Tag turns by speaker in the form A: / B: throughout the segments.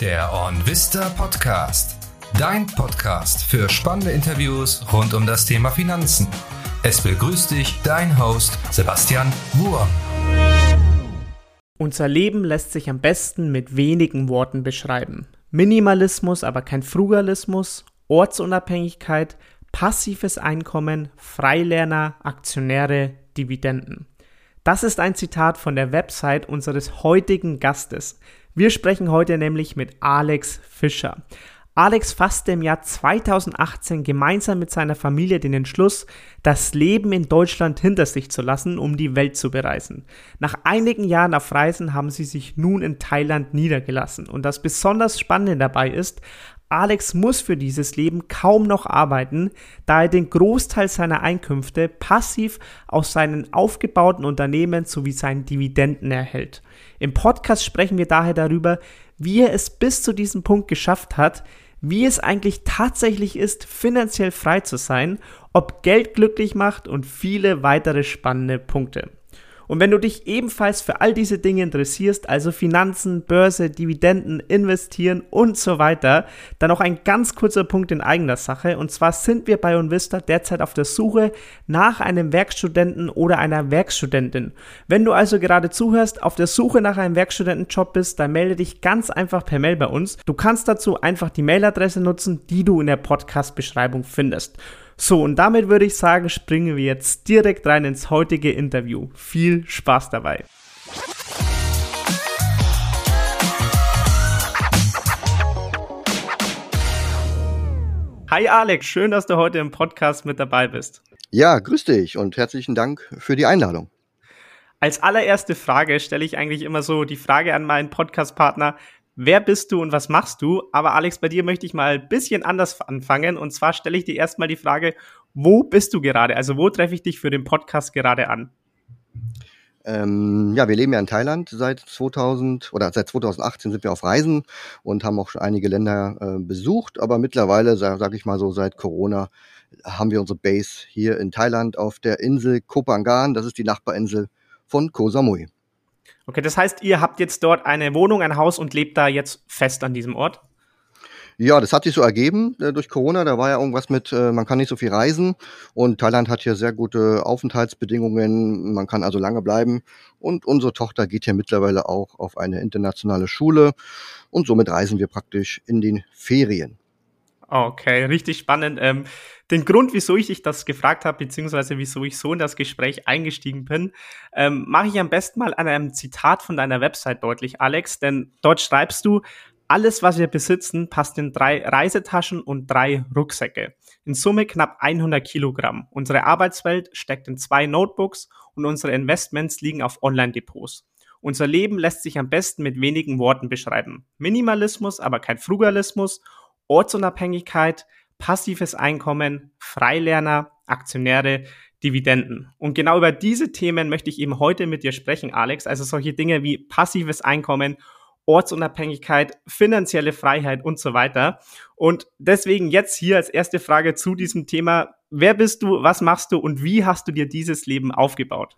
A: Der OnVista Podcast. Dein Podcast für spannende Interviews rund um das Thema Finanzen. Es begrüßt dich dein Host Sebastian Wurm.
B: Unser Leben lässt sich am besten mit wenigen Worten beschreiben. Minimalismus, aber kein Frugalismus, Ortsunabhängigkeit, passives Einkommen, Freilerner, Aktionäre, Dividenden. Das ist ein Zitat von der Website unseres heutigen Gastes. Wir sprechen heute nämlich mit Alex Fischer. Alex fasste im Jahr 2018 gemeinsam mit seiner Familie den Entschluss, das Leben in Deutschland hinter sich zu lassen, um die Welt zu bereisen. Nach einigen Jahren auf Reisen haben sie sich nun in Thailand niedergelassen. Und das besonders Spannende dabei ist, Alex muss für dieses Leben kaum noch arbeiten, da er den Großteil seiner Einkünfte passiv aus seinen aufgebauten Unternehmen sowie seinen Dividenden erhält. Im Podcast sprechen wir daher darüber, wie er es bis zu diesem Punkt geschafft hat, wie es eigentlich tatsächlich ist, finanziell frei zu sein, ob Geld glücklich macht und viele weitere spannende Punkte. Und wenn du dich ebenfalls für all diese Dinge interessierst, also Finanzen, Börse, Dividenden, Investieren und so weiter, dann noch ein ganz kurzer Punkt in eigener Sache. Und zwar sind wir bei Unvista derzeit auf der Suche nach einem Werkstudenten oder einer Werkstudentin. Wenn du also gerade zuhörst, auf der Suche nach einem Werkstudentenjob bist, dann melde dich ganz einfach per Mail bei uns. Du kannst dazu einfach die Mailadresse nutzen, die du in der Podcast-Beschreibung findest. So, und damit würde ich sagen, springen wir jetzt direkt rein ins heutige Interview. Viel Spaß dabei. Hi Alex, schön, dass du heute im Podcast mit dabei bist.
C: Ja, grüß dich und herzlichen Dank für die Einladung.
B: Als allererste Frage stelle ich eigentlich immer so die Frage an meinen Podcast-Partner, wer bist du und was machst du? Aber Alex, bei dir möchte ich mal ein bisschen anders anfangen. Und zwar stelle ich dir erstmal die Frage, wo bist du gerade? Also wo treffe ich dich für den Podcast gerade an?
C: Ähm, ja, wir leben ja in Thailand seit 2000 oder seit 2018 sind wir auf Reisen und haben auch schon einige Länder äh, besucht. Aber mittlerweile, sage sag ich mal so, seit Corona haben wir unsere Base hier in Thailand auf der Insel Kopangan. Das ist die Nachbarinsel von Koh Samui.
B: Okay, das heißt, ihr habt jetzt dort eine Wohnung, ein Haus und lebt da jetzt fest an diesem Ort?
C: Ja, das hat sich so ergeben äh, durch Corona. Da war ja irgendwas mit, äh, man kann nicht so viel reisen und Thailand hat hier sehr gute Aufenthaltsbedingungen. Man kann also lange bleiben und unsere Tochter geht hier mittlerweile auch auf eine internationale Schule und somit reisen wir praktisch in den Ferien.
B: Okay, richtig spannend. Ähm, den Grund, wieso ich dich das gefragt habe, beziehungsweise wieso ich so in das Gespräch eingestiegen bin, ähm, mache ich am besten mal an einem Zitat von deiner Website deutlich, Alex, denn dort schreibst du, alles, was wir besitzen, passt in drei Reisetaschen und drei Rucksäcke. In Summe knapp 100 Kilogramm. Unsere Arbeitswelt steckt in zwei Notebooks und unsere Investments liegen auf Online-Depots. Unser Leben lässt sich am besten mit wenigen Worten beschreiben. Minimalismus, aber kein Frugalismus Ortsunabhängigkeit, passives Einkommen, Freilerner, Aktionäre, Dividenden. Und genau über diese Themen möchte ich eben heute mit dir sprechen, Alex. Also solche Dinge wie passives Einkommen, Ortsunabhängigkeit, finanzielle Freiheit und so weiter. Und deswegen jetzt hier als erste Frage zu diesem Thema. Wer bist du, was machst du und wie hast du dir dieses Leben aufgebaut?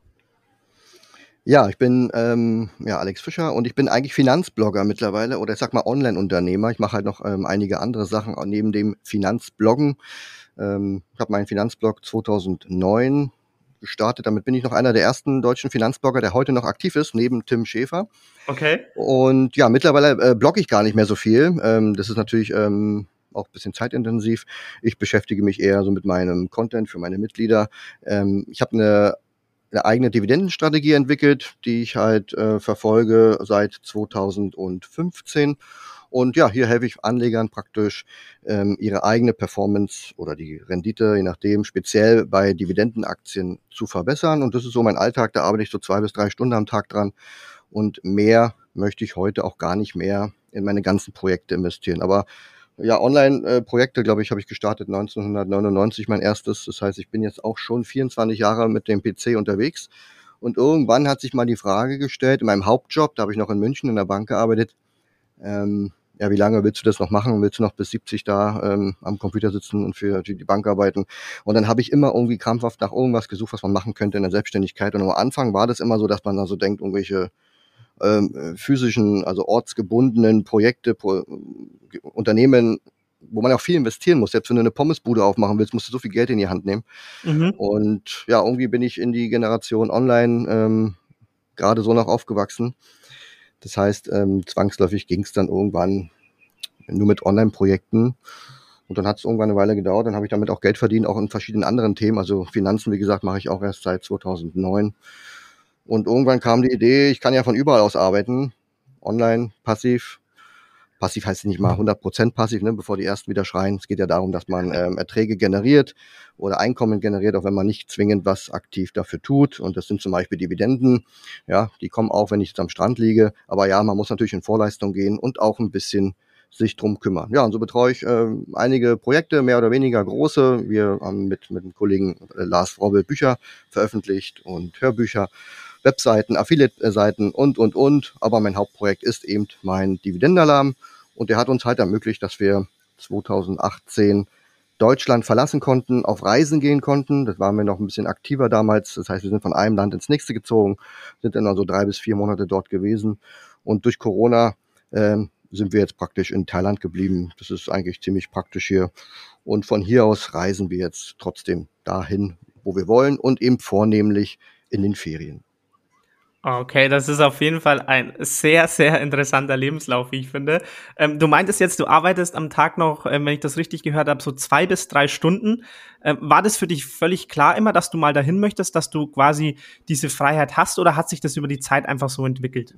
C: Ja, ich bin ähm, ja, Alex Fischer und ich bin eigentlich Finanzblogger mittlerweile oder ich sag mal Online-Unternehmer. Ich mache halt noch ähm, einige andere Sachen neben dem Finanzbloggen. Ähm, ich habe meinen Finanzblog 2009 gestartet. Damit bin ich noch einer der ersten deutschen Finanzblogger, der heute noch aktiv ist, neben Tim Schäfer.
B: Okay.
C: Und ja, mittlerweile äh, blogge ich gar nicht mehr so viel. Ähm, das ist natürlich ähm, auch ein bisschen zeitintensiv. Ich beschäftige mich eher so mit meinem Content für meine Mitglieder. Ähm, ich habe eine eine eigene Dividendenstrategie entwickelt, die ich halt äh, verfolge seit 2015. Und ja, hier helfe ich Anlegern praktisch, ähm, ihre eigene Performance oder die Rendite, je nachdem, speziell bei Dividendenaktien zu verbessern. Und das ist so mein Alltag, da arbeite ich so zwei bis drei Stunden am Tag dran. Und mehr möchte ich heute auch gar nicht mehr in meine ganzen Projekte investieren. Aber ja, Online-Projekte, glaube ich, habe ich gestartet 1999, mein erstes. Das heißt, ich bin jetzt auch schon 24 Jahre mit dem PC unterwegs. Und irgendwann hat sich mal die Frage gestellt, in meinem Hauptjob, da habe ich noch in München in der Bank gearbeitet, ähm, ja, wie lange willst du das noch machen? Willst du noch bis 70 da ähm, am Computer sitzen und für die Bank arbeiten? Und dann habe ich immer irgendwie krampfhaft nach irgendwas gesucht, was man machen könnte in der Selbstständigkeit. Und am Anfang war das immer so, dass man da so denkt, irgendwelche ähm, physischen, also ortsgebundenen Projekte, Pro Unternehmen, wo man auch viel investieren muss. Selbst wenn du eine Pommesbude aufmachen willst, musst du so viel Geld in die Hand nehmen. Mhm. Und ja, irgendwie bin ich in die Generation online ähm, gerade so noch aufgewachsen. Das heißt, ähm, zwangsläufig ging es dann irgendwann nur mit Online-Projekten. Und dann hat es irgendwann eine Weile gedauert. Dann habe ich damit auch Geld verdient, auch in verschiedenen anderen Themen. Also Finanzen, wie gesagt, mache ich auch erst seit 2009. Und irgendwann kam die Idee, ich kann ja von überall aus arbeiten. Online, passiv. Passiv heißt nicht mal 100% passiv, ne, bevor die ersten wieder schreien. Es geht ja darum, dass man ähm, Erträge generiert oder Einkommen generiert, auch wenn man nicht zwingend was aktiv dafür tut. Und das sind zum Beispiel Dividenden. Ja, die kommen auch, wenn ich jetzt am Strand liege. Aber ja, man muss natürlich in Vorleistung gehen und auch ein bisschen sich drum kümmern. Ja, und so betreue ich äh, einige Projekte, mehr oder weniger große. Wir haben mit, mit dem Kollegen äh, Lars Frobel Bücher veröffentlicht und Hörbücher, Webseiten, Affiliate-Seiten und, und, und. Aber mein Hauptprojekt ist eben mein Dividendenalarm. Und der hat uns halt ermöglicht, dass wir 2018 Deutschland verlassen konnten, auf Reisen gehen konnten. Das waren wir noch ein bisschen aktiver damals. Das heißt, wir sind von einem Land ins nächste gezogen, sind dann also drei bis vier Monate dort gewesen. Und durch Corona ähm, sind wir jetzt praktisch in Thailand geblieben. Das ist eigentlich ziemlich praktisch hier. Und von hier aus reisen wir jetzt trotzdem dahin, wo wir wollen und eben vornehmlich in den Ferien.
B: Okay, das ist auf jeden Fall ein sehr, sehr interessanter Lebenslauf, wie ich finde. Ähm, du meintest jetzt, du arbeitest am Tag noch, ähm, wenn ich das richtig gehört habe, so zwei bis drei Stunden. Ähm, war das für dich völlig klar immer, dass du mal dahin möchtest, dass du quasi diese Freiheit hast oder hat sich das über die Zeit einfach so entwickelt?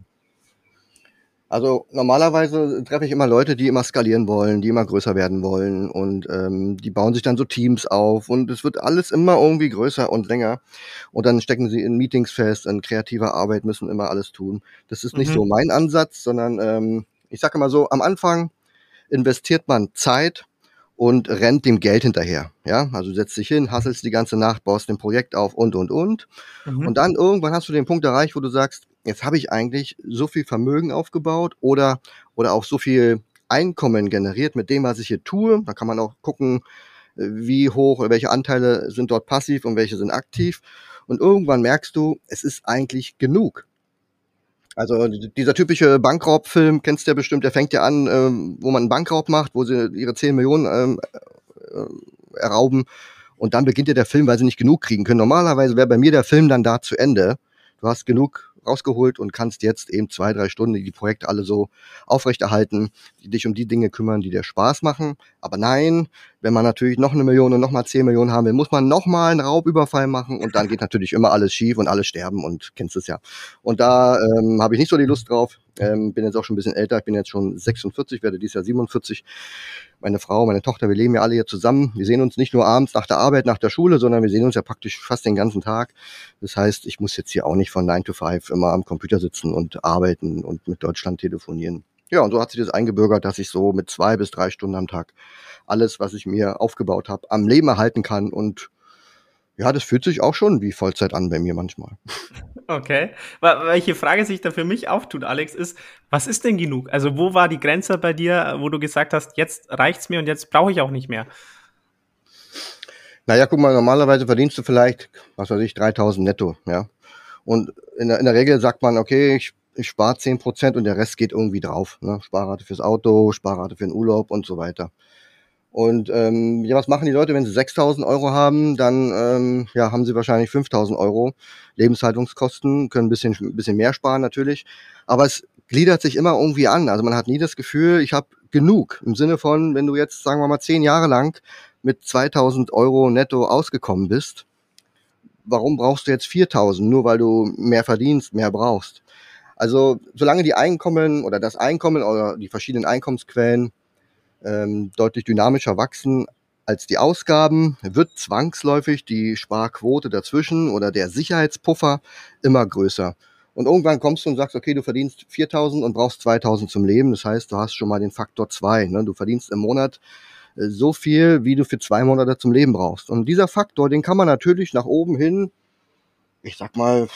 C: Also normalerweise treffe ich immer Leute, die immer skalieren wollen, die immer größer werden wollen und ähm, die bauen sich dann so Teams auf und es wird alles immer irgendwie größer und länger und dann stecken sie in Meetings fest, in kreativer Arbeit müssen immer alles tun. Das ist nicht mhm. so mein Ansatz, sondern ähm, ich sage mal so, am Anfang investiert man Zeit und rennt dem Geld hinterher. Ja, also setzt dich hin, hasselst die ganze Nacht, baust ein Projekt auf und und und. Mhm. Und dann irgendwann hast du den Punkt erreicht, wo du sagst, jetzt habe ich eigentlich so viel Vermögen aufgebaut oder, oder auch so viel Einkommen generiert mit dem, was ich hier tue. Da kann man auch gucken, äh, wie hoch welche Anteile sind dort passiv und welche sind aktiv. Und irgendwann merkst du, es ist eigentlich genug. Also dieser typische Bankraubfilm, kennst du ja bestimmt, der fängt ja an, ähm, wo man einen Bankraub macht, wo sie ihre 10 Millionen ähm, äh, errauben. Und dann beginnt ja der Film, weil sie nicht genug kriegen können. Normalerweise wäre bei mir der Film dann da zu Ende. Du hast genug rausgeholt und kannst jetzt eben zwei, drei Stunden die Projekte alle so aufrechterhalten, die dich um die Dinge kümmern, die dir Spaß machen. Aber nein, wenn man natürlich noch eine Million und noch mal zehn Millionen haben will, muss man noch mal einen Raubüberfall machen und dann geht natürlich immer alles schief und alle sterben und kennst es ja. Und da ähm, habe ich nicht so die Lust drauf. Ähm, bin jetzt auch schon ein bisschen älter, ich bin jetzt schon 46, werde dieses Jahr 47 meine Frau, meine Tochter, wir leben ja alle hier zusammen. Wir sehen uns nicht nur abends nach der Arbeit, nach der Schule, sondern wir sehen uns ja praktisch fast den ganzen Tag. Das heißt, ich muss jetzt hier auch nicht von 9 to 5 immer am Computer sitzen und arbeiten und mit Deutschland telefonieren. Ja, und so hat sich das eingebürgert, dass ich so mit zwei bis drei Stunden am Tag alles, was ich mir aufgebaut habe, am Leben erhalten kann und ja, das fühlt sich auch schon wie Vollzeit an bei mir manchmal.
B: Okay. Welche Frage sich da für mich auftut, Alex, ist, was ist denn genug? Also wo war die Grenze bei dir, wo du gesagt hast, jetzt reicht's mir und jetzt brauche ich auch nicht mehr?
C: Naja, guck mal, normalerweise verdienst du vielleicht, was weiß ich, 3000 netto, ja. Und in der, in der Regel sagt man, okay, ich, ich spare 10 Prozent und der Rest geht irgendwie drauf. Ne? Sparrate fürs Auto, Sparrate für den Urlaub und so weiter. Und ähm, ja, was machen die Leute, wenn sie 6.000 Euro haben? Dann ähm, ja, haben sie wahrscheinlich 5.000 Euro Lebenshaltungskosten, können ein bisschen, bisschen mehr sparen natürlich. Aber es gliedert sich immer irgendwie an. Also man hat nie das Gefühl, ich habe genug. Im Sinne von, wenn du jetzt, sagen wir mal, zehn Jahre lang mit 2.000 Euro netto ausgekommen bist, warum brauchst du jetzt 4.000? Nur weil du mehr verdienst, mehr brauchst. Also solange die Einkommen oder das Einkommen oder die verschiedenen Einkommensquellen ähm, deutlich dynamischer wachsen als die Ausgaben, wird zwangsläufig die Sparquote dazwischen oder der Sicherheitspuffer immer größer. Und irgendwann kommst du und sagst, okay, du verdienst 4000 und brauchst 2000 zum Leben. Das heißt, du hast schon mal den Faktor 2. Ne? Du verdienst im Monat äh, so viel, wie du für zwei Monate zum Leben brauchst. Und dieser Faktor, den kann man natürlich nach oben hin, ich sag mal,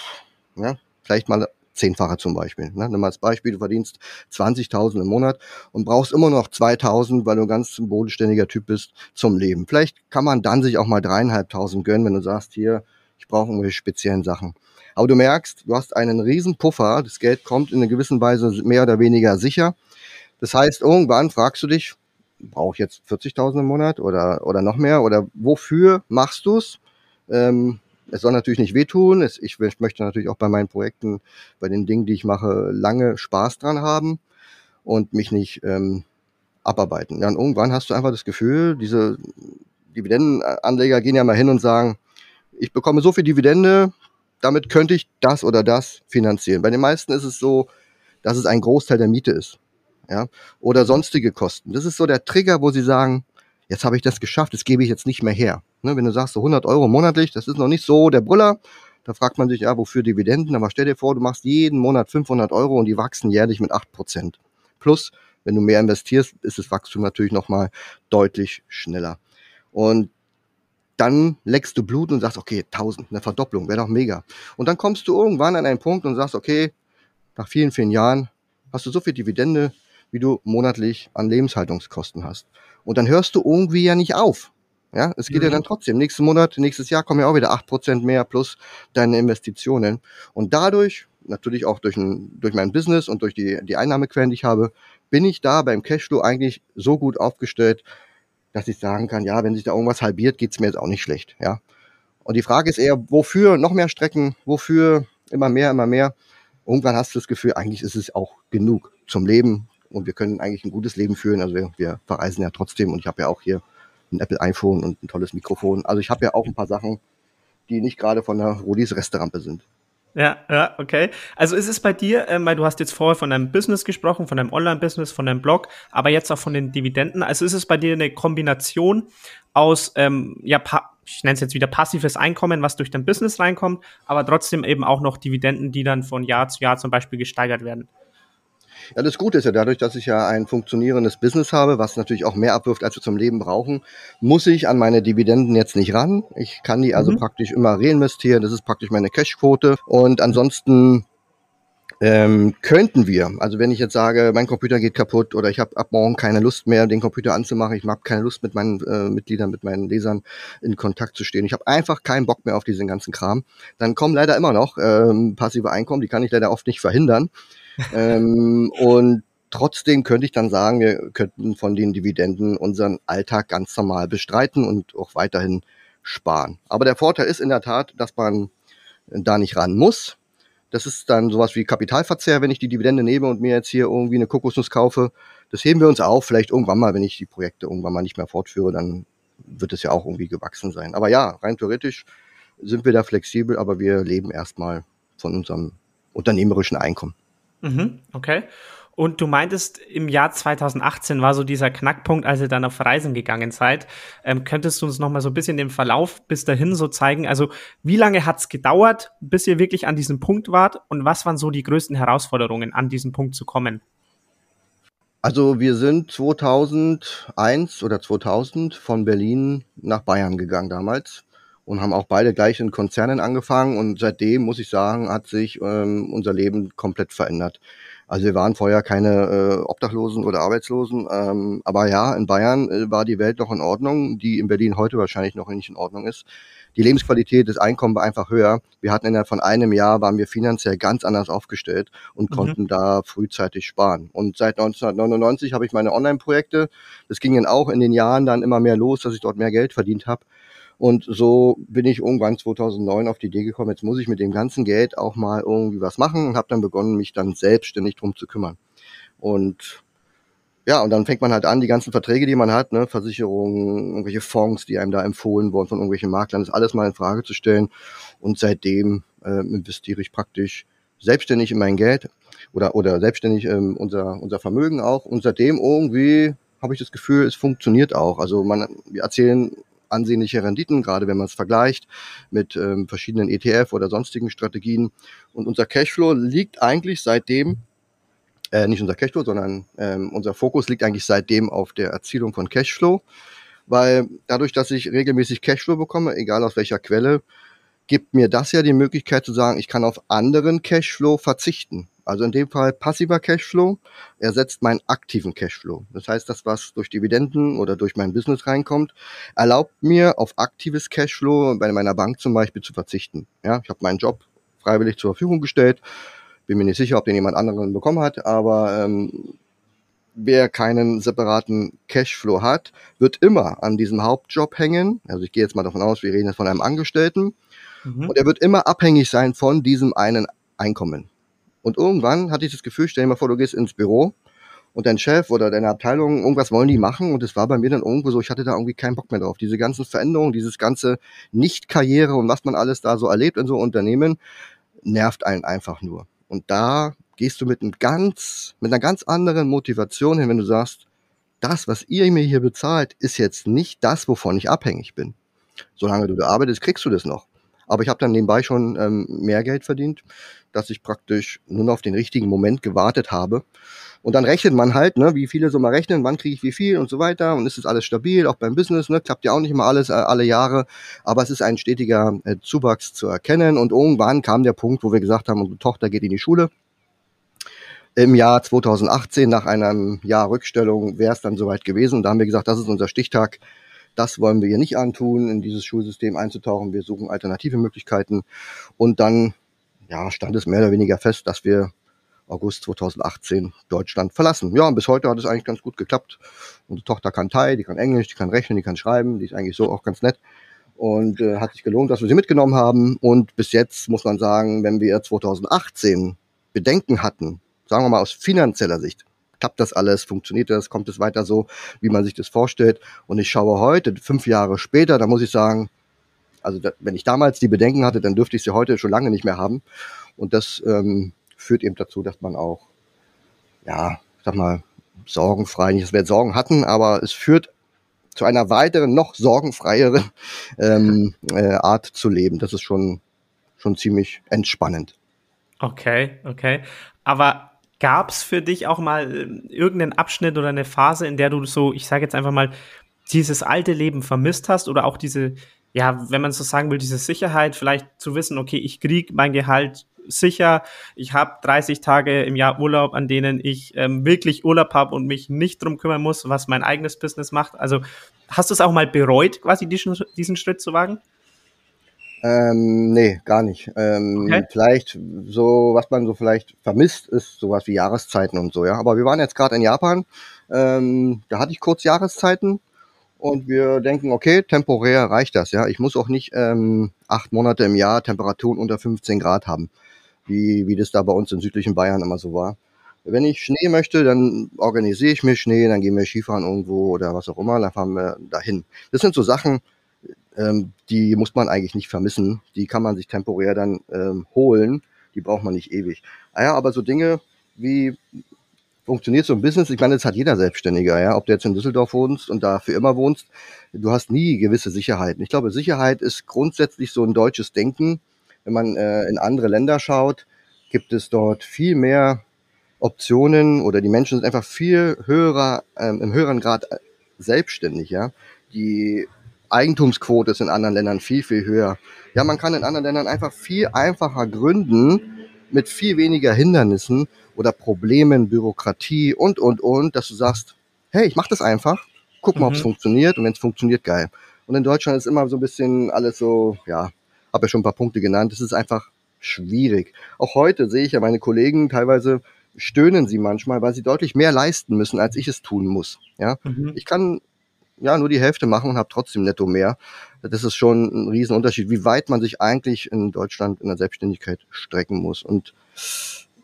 C: ja, vielleicht mal Zehnfache zum Beispiel. Ne? Nimm mal als Beispiel, du verdienst 20.000 im Monat und brauchst immer noch 2.000, weil du ein ganz bodenständiger Typ bist zum Leben. Vielleicht kann man dann sich auch mal dreieinhalbtausend gönnen, wenn du sagst, hier, ich brauche irgendwelche speziellen Sachen. Aber du merkst, du hast einen riesen Puffer, das Geld kommt in einer gewissen Weise mehr oder weniger sicher. Das heißt, irgendwann fragst du dich, brauche ich jetzt 40.000 im Monat oder, oder noch mehr? Oder wofür machst du's? Ähm, es soll natürlich nicht wehtun. Es, ich, ich möchte natürlich auch bei meinen Projekten, bei den Dingen, die ich mache, lange Spaß dran haben und mich nicht ähm, abarbeiten. Und irgendwann hast du einfach das Gefühl, diese Dividendenanleger gehen ja mal hin und sagen, ich bekomme so viel Dividende, damit könnte ich das oder das finanzieren. Bei den meisten ist es so, dass es ein Großteil der Miete ist. Ja, oder sonstige Kosten. Das ist so der Trigger, wo sie sagen, jetzt habe ich das geschafft, das gebe ich jetzt nicht mehr her. Ne, wenn du sagst, so 100 Euro monatlich, das ist noch nicht so der Brüller. Da fragt man sich, ja, wofür Dividenden? Aber stell dir vor, du machst jeden Monat 500 Euro und die wachsen jährlich mit 8 Prozent. Plus, wenn du mehr investierst, ist das Wachstum natürlich nochmal deutlich schneller. Und dann leckst du Blut und sagst, okay, 1000, eine Verdopplung, wäre doch mega. Und dann kommst du irgendwann an einen Punkt und sagst, okay, nach vielen, vielen Jahren hast du so viel Dividende, wie du monatlich an Lebenshaltungskosten hast. Und dann hörst du irgendwie ja nicht auf. Ja, es geht mhm. ja dann trotzdem. Nächsten Monat, nächstes Jahr kommen ja auch wieder acht Prozent mehr plus deine Investitionen. Und dadurch, natürlich auch durch, ein, durch mein Business und durch die, die Einnahmequellen, die ich habe, bin ich da beim Cashflow eigentlich so gut aufgestellt, dass ich sagen kann, ja, wenn sich da irgendwas halbiert, geht's mir jetzt auch nicht schlecht, ja. Und die Frage ist eher, wofür noch mehr Strecken, wofür immer mehr, immer mehr. Irgendwann hast du das Gefühl, eigentlich ist es auch genug zum Leben und wir können eigentlich ein gutes Leben führen. Also wir, wir verreisen ja trotzdem und ich habe ja auch hier ein Apple iPhone und ein tolles Mikrofon. Also ich habe ja auch ein paar Sachen, die nicht gerade von der Rodis Restaurante sind.
B: Ja, ja, okay. Also ist es bei dir, ähm, weil du hast jetzt vorher von deinem Business gesprochen, von deinem Online-Business, von deinem Blog, aber jetzt auch von den Dividenden. Also ist es bei dir eine Kombination aus, ähm, ja, ich nenne es jetzt wieder passives Einkommen, was durch dein Business reinkommt, aber trotzdem eben auch noch Dividenden, die dann von Jahr zu Jahr zum Beispiel gesteigert werden.
C: Ja, das Gute ist ja dadurch, dass ich ja ein funktionierendes Business habe, was natürlich auch mehr abwirft, als wir zum Leben brauchen, muss ich an meine Dividenden jetzt nicht ran. Ich kann die also mhm. praktisch immer reinvestieren. Das ist praktisch meine Cashquote. Und ansonsten ähm, könnten wir, also wenn ich jetzt sage, mein Computer geht kaputt oder ich habe ab morgen keine Lust mehr, den Computer anzumachen, ich habe keine Lust mit meinen äh, Mitgliedern, mit meinen Lesern in Kontakt zu stehen, ich habe einfach keinen Bock mehr auf diesen ganzen Kram, dann kommen leider immer noch ähm, passive Einkommen, die kann ich leider oft nicht verhindern ähm, und trotzdem könnte ich dann sagen, wir könnten von den Dividenden unseren Alltag ganz normal bestreiten und auch weiterhin sparen. Aber der Vorteil ist in der Tat, dass man da nicht ran muss. Das ist dann sowas wie Kapitalverzehr, wenn ich die Dividende nehme und mir jetzt hier irgendwie eine Kokosnuss kaufe. Das heben wir uns auf, vielleicht irgendwann mal, wenn ich die Projekte irgendwann mal nicht mehr fortführe, dann wird es ja auch irgendwie gewachsen sein. Aber ja, rein theoretisch sind wir da flexibel, aber wir leben erstmal von unserem unternehmerischen Einkommen.
B: Mhm, okay. Und du meintest, im Jahr 2018 war so dieser Knackpunkt, als ihr dann auf Reisen gegangen seid. Ähm, könntest du uns noch mal so ein bisschen den Verlauf bis dahin so zeigen? Also wie lange hat es gedauert, bis ihr wirklich an diesem Punkt wart? Und was waren so die größten Herausforderungen, an diesen Punkt zu kommen?
C: Also wir sind 2001 oder 2000 von Berlin nach Bayern gegangen damals und haben auch beide gleich in Konzernen angefangen und seitdem muss ich sagen, hat sich ähm, unser Leben komplett verändert. Also wir waren vorher keine äh, Obdachlosen oder Arbeitslosen, ähm, aber ja, in Bayern äh, war die Welt noch in Ordnung, die in Berlin heute wahrscheinlich noch nicht in Ordnung ist. Die Lebensqualität, das Einkommen war einfach höher. Wir hatten innerhalb von einem Jahr, waren wir finanziell ganz anders aufgestellt und mhm. konnten da frühzeitig sparen. Und seit 1999 habe ich meine Online-Projekte. Das ging dann auch in den Jahren dann immer mehr los, dass ich dort mehr Geld verdient habe. Und so bin ich irgendwann 2009 auf die Idee gekommen, jetzt muss ich mit dem ganzen Geld auch mal irgendwie was machen und habe dann begonnen, mich dann selbstständig drum zu kümmern. Und ja, und dann fängt man halt an, die ganzen Verträge, die man hat, ne, Versicherungen, irgendwelche Fonds, die einem da empfohlen wurden von irgendwelchen Maklern, das alles mal in Frage zu stellen. Und seitdem äh, investiere ich praktisch selbstständig in mein Geld oder, oder selbstständig ähm, unser, unser Vermögen auch. Und seitdem irgendwie habe ich das Gefühl, es funktioniert auch. Also man, wir erzählen ansehnliche Renditen, gerade wenn man es vergleicht mit ähm, verschiedenen ETF oder sonstigen Strategien. Und unser Cashflow liegt eigentlich seitdem, äh, nicht unser Cashflow, sondern ähm, unser Fokus liegt eigentlich seitdem auf der Erzielung von Cashflow, weil dadurch, dass ich regelmäßig Cashflow bekomme, egal aus welcher Quelle, gibt mir das ja die Möglichkeit zu sagen, ich kann auf anderen Cashflow verzichten. Also in dem Fall passiver Cashflow ersetzt meinen aktiven Cashflow. Das heißt, das, was durch Dividenden oder durch mein Business reinkommt, erlaubt mir auf aktives Cashflow bei meiner Bank zum Beispiel zu verzichten. Ja, ich habe meinen Job freiwillig zur Verfügung gestellt. Bin mir nicht sicher, ob den jemand anderen bekommen hat, aber ähm, wer keinen separaten Cashflow hat, wird immer an diesem Hauptjob hängen. Also ich gehe jetzt mal davon aus, wir reden jetzt von einem Angestellten. Mhm. Und er wird immer abhängig sein von diesem einen Einkommen. Und irgendwann hatte ich das Gefühl, stell dir mal vor, du gehst ins Büro und dein Chef oder deine Abteilung, irgendwas wollen die machen und es war bei mir dann irgendwo so, ich hatte da irgendwie keinen Bock mehr drauf. Diese ganzen Veränderungen, dieses ganze Nicht-Karriere und was man alles da so erlebt in so Unternehmen, nervt einen einfach nur. Und da gehst du mit einem ganz, mit einer ganz anderen Motivation hin, wenn du sagst, das, was ihr mir hier bezahlt, ist jetzt nicht das, wovon ich abhängig bin. Solange du da arbeitest, kriegst du das noch. Aber ich habe dann nebenbei schon ähm, mehr Geld verdient, dass ich praktisch nur noch auf den richtigen Moment gewartet habe. Und dann rechnet man halt, ne, wie viele so mal rechnen, wann kriege ich wie viel und so weiter. Und ist es alles stabil, auch beim Business, ne, klappt ja auch nicht immer alles äh, alle Jahre. Aber es ist ein stetiger äh, Zuwachs zu erkennen. Und irgendwann kam der Punkt, wo wir gesagt haben, unsere Tochter geht in die Schule im Jahr 2018 nach einem Jahr Rückstellung wäre es dann soweit gewesen. Da haben wir gesagt, das ist unser Stichtag. Das wollen wir hier nicht antun, in dieses Schulsystem einzutauchen. Wir suchen alternative Möglichkeiten. Und dann ja, stand es mehr oder weniger fest, dass wir August 2018 Deutschland verlassen. Ja, und bis heute hat es eigentlich ganz gut geklappt. Unsere Tochter kann Thai, die kann Englisch, die kann rechnen, die kann schreiben, die ist eigentlich so auch ganz nett. Und äh, hat sich gelohnt, dass wir sie mitgenommen haben. Und bis jetzt muss man sagen, wenn wir 2018 Bedenken hatten, sagen wir mal aus finanzieller Sicht, klappt das alles, funktioniert das, kommt es weiter so, wie man sich das vorstellt. Und ich schaue heute, fünf Jahre später, da muss ich sagen, also da, wenn ich damals die Bedenken hatte, dann dürfte ich sie heute schon lange nicht mehr haben. Und das ähm, führt eben dazu, dass man auch, ja, sag mal, sorgenfrei, nicht, dass wir Sorgen hatten, aber es führt zu einer weiteren, noch sorgenfreieren ähm, äh, Art zu leben. Das ist schon, schon ziemlich entspannend.
B: Okay, okay. Aber Gab es für dich auch mal äh, irgendeinen Abschnitt oder eine Phase, in der du so, ich sage jetzt einfach mal, dieses alte Leben vermisst hast oder auch diese, ja, wenn man so sagen will, diese Sicherheit, vielleicht zu wissen, okay, ich krieg mein Gehalt sicher, ich habe 30 Tage im Jahr Urlaub, an denen ich ähm, wirklich Urlaub habe und mich nicht drum kümmern muss, was mein eigenes Business macht. Also hast du es auch mal bereut, quasi diesen, diesen Schritt zu wagen?
C: Ähm, nee, gar nicht. Ähm, okay. Vielleicht so, was man so vielleicht vermisst, ist sowas wie Jahreszeiten und so, ja. Aber wir waren jetzt gerade in Japan, ähm, da hatte ich kurz Jahreszeiten und wir denken, okay, temporär reicht das, ja. Ich muss auch nicht ähm, acht Monate im Jahr Temperaturen unter 15 Grad haben, wie, wie das da bei uns in südlichen Bayern immer so war. Wenn ich Schnee möchte, dann organisiere ich mir Schnee, dann gehen wir Skifahren irgendwo oder was auch immer, dann fahren wir dahin. Das sind so Sachen, ähm, die muss man eigentlich nicht vermissen. Die kann man sich temporär dann ähm, holen. Die braucht man nicht ewig. Naja, ah aber so Dinge wie funktioniert so ein Business, ich meine, das hat jeder Selbstständiger, ja, ob du jetzt in Düsseldorf wohnst und da für immer wohnst, du hast nie gewisse Sicherheiten. Ich glaube, Sicherheit ist grundsätzlich so ein deutsches Denken. Wenn man äh, in andere Länder schaut, gibt es dort viel mehr Optionen oder die Menschen sind einfach viel höherer, ähm, im höheren Grad äh, selbstständig, ja. Die Eigentumsquote ist in anderen Ländern viel, viel höher. Ja, man kann in anderen Ländern einfach viel einfacher gründen, mit viel weniger Hindernissen oder Problemen, Bürokratie und, und, und, dass du sagst, hey, ich mach das einfach, guck mal, mhm. ob es funktioniert und wenn es funktioniert, geil. Und in Deutschland ist immer so ein bisschen alles so, ja, habe ja schon ein paar Punkte genannt, es ist einfach schwierig. Auch heute sehe ich ja meine Kollegen teilweise stöhnen sie manchmal, weil sie deutlich mehr leisten müssen, als ich es tun muss. Ja, mhm. ich kann ja, nur die Hälfte machen und habe trotzdem netto mehr. Das ist schon ein Riesenunterschied, wie weit man sich eigentlich in Deutschland in der Selbstständigkeit strecken muss. Und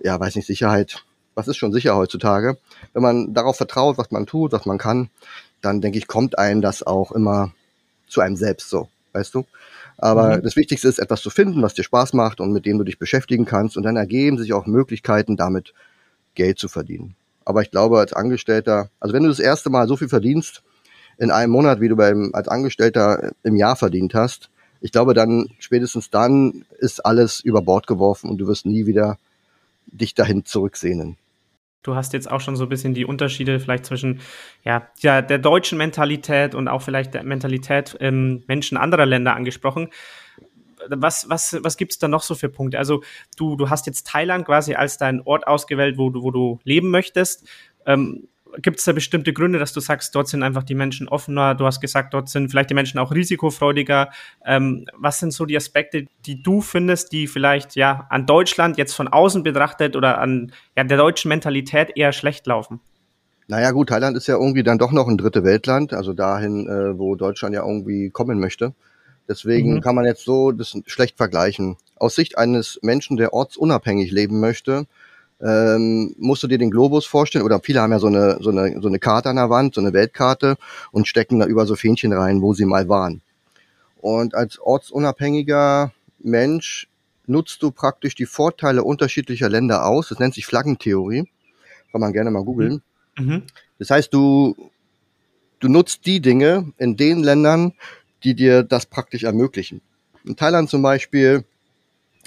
C: ja, weiß nicht, Sicherheit, was ist schon sicher heutzutage? Wenn man darauf vertraut, was man tut, was man kann, dann denke ich, kommt einem das auch immer zu einem selbst so, weißt du? Aber mhm. das Wichtigste ist, etwas zu finden, was dir Spaß macht und mit dem du dich beschäftigen kannst. Und dann ergeben sich auch Möglichkeiten, damit Geld zu verdienen. Aber ich glaube, als Angestellter, also wenn du das erste Mal so viel verdienst, in einem Monat, wie du beim als Angestellter im Jahr verdient hast, ich glaube, dann spätestens dann ist alles über Bord geworfen und du wirst nie wieder dich dahin zurücksehnen.
B: Du hast jetzt auch schon so ein bisschen die Unterschiede vielleicht zwischen ja, ja der deutschen Mentalität und auch vielleicht der Mentalität ähm, Menschen anderer Länder angesprochen. was, was, was gibt es da noch so für Punkte? Also du, du hast jetzt Thailand quasi als deinen Ort ausgewählt, wo du, wo du leben möchtest. Ähm, Gibt es da bestimmte Gründe, dass du sagst, dort sind einfach die Menschen offener? Du hast gesagt, dort sind vielleicht die Menschen auch risikofreudiger. Ähm, was sind so die Aspekte, die du findest, die vielleicht ja an Deutschland jetzt von außen betrachtet oder an ja, der deutschen Mentalität eher schlecht laufen?
C: Naja gut, Thailand ist ja irgendwie dann doch noch ein dritte Weltland, also dahin, äh, wo Deutschland ja irgendwie kommen möchte. Deswegen mhm. kann man jetzt so das schlecht vergleichen. Aus Sicht eines Menschen, der ortsunabhängig leben möchte, ähm, musst du dir den Globus vorstellen, oder viele haben ja so eine, so, eine, so eine Karte an der Wand, so eine Weltkarte und stecken da über so Fähnchen rein, wo sie mal waren. Und als ortsunabhängiger Mensch nutzt du praktisch die Vorteile unterschiedlicher Länder aus. Das nennt sich Flaggentheorie. Kann man gerne mal googeln. Mhm. Das heißt, du, du nutzt die Dinge in den Ländern, die dir das praktisch ermöglichen. In Thailand zum Beispiel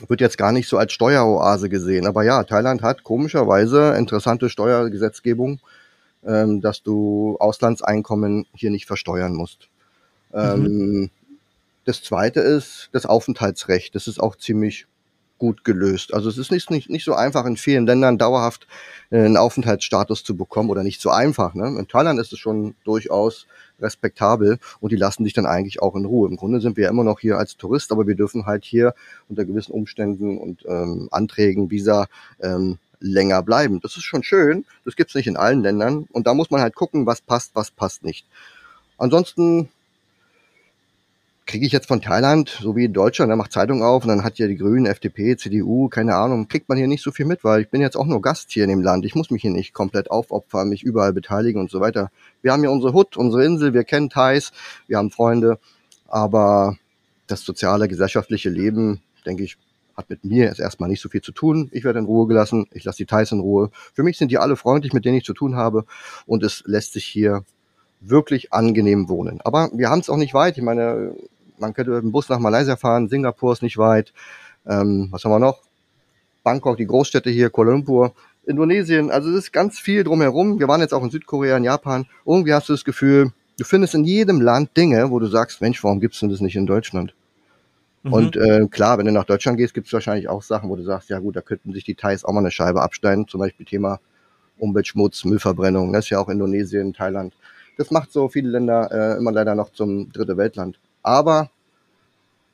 C: wird jetzt gar nicht so als Steueroase gesehen. Aber ja, Thailand hat komischerweise interessante Steuergesetzgebung, ähm, dass du Auslandseinkommen hier nicht versteuern musst. Mhm. Ähm, das zweite ist das Aufenthaltsrecht. Das ist auch ziemlich gut gelöst. Also es ist nicht, nicht, nicht so einfach in vielen Ländern dauerhaft äh, einen Aufenthaltsstatus zu bekommen oder nicht so einfach. Ne? In Thailand ist es schon durchaus respektabel und die lassen dich dann eigentlich auch in Ruhe. Im Grunde sind wir ja immer noch hier als Tourist, aber wir dürfen halt hier unter gewissen Umständen und ähm, Anträgen, Visa ähm, länger bleiben. Das ist schon schön. Das gibt's nicht in allen Ländern und da muss man halt gucken, was passt, was passt nicht. Ansonsten kriege ich jetzt von Thailand, so wie in Deutschland, der macht Zeitung auf und dann hat ja die Grünen, FDP, CDU, keine Ahnung, kriegt man hier nicht so viel mit, weil ich bin jetzt auch nur Gast hier in dem Land. Ich muss mich hier nicht komplett aufopfern, mich überall beteiligen und so weiter. Wir haben hier unsere Hut, unsere Insel, wir kennen Thais, wir haben Freunde, aber das soziale, gesellschaftliche Leben, denke ich, hat mit mir jetzt erstmal nicht so viel zu tun. Ich werde in Ruhe gelassen, ich lasse die Thais in Ruhe. Für mich sind die alle freundlich, mit denen ich zu tun habe und es lässt sich hier wirklich angenehm wohnen. Aber wir haben es auch nicht weit. Ich meine, man könnte mit dem Bus nach Malaysia fahren, Singapur ist nicht weit. Ähm, was haben wir noch? Bangkok, die Großstädte hier, Kuala Lumpur, Indonesien. Also es ist ganz viel drumherum. Wir waren jetzt auch in Südkorea, in Japan. Irgendwie hast du das Gefühl, du findest in jedem Land Dinge, wo du sagst, Mensch, warum gibt's denn das nicht in Deutschland? Mhm. Und äh, klar, wenn du nach Deutschland gehst, gibt's wahrscheinlich auch Sachen, wo du sagst, ja gut, da könnten sich die Thais auch mal eine Scheibe absteigen. Zum Beispiel Thema Umweltschmutz, Müllverbrennung. Das ist ja auch Indonesien, Thailand. Das macht so viele Länder äh, immer leider noch zum dritte Weltland. Aber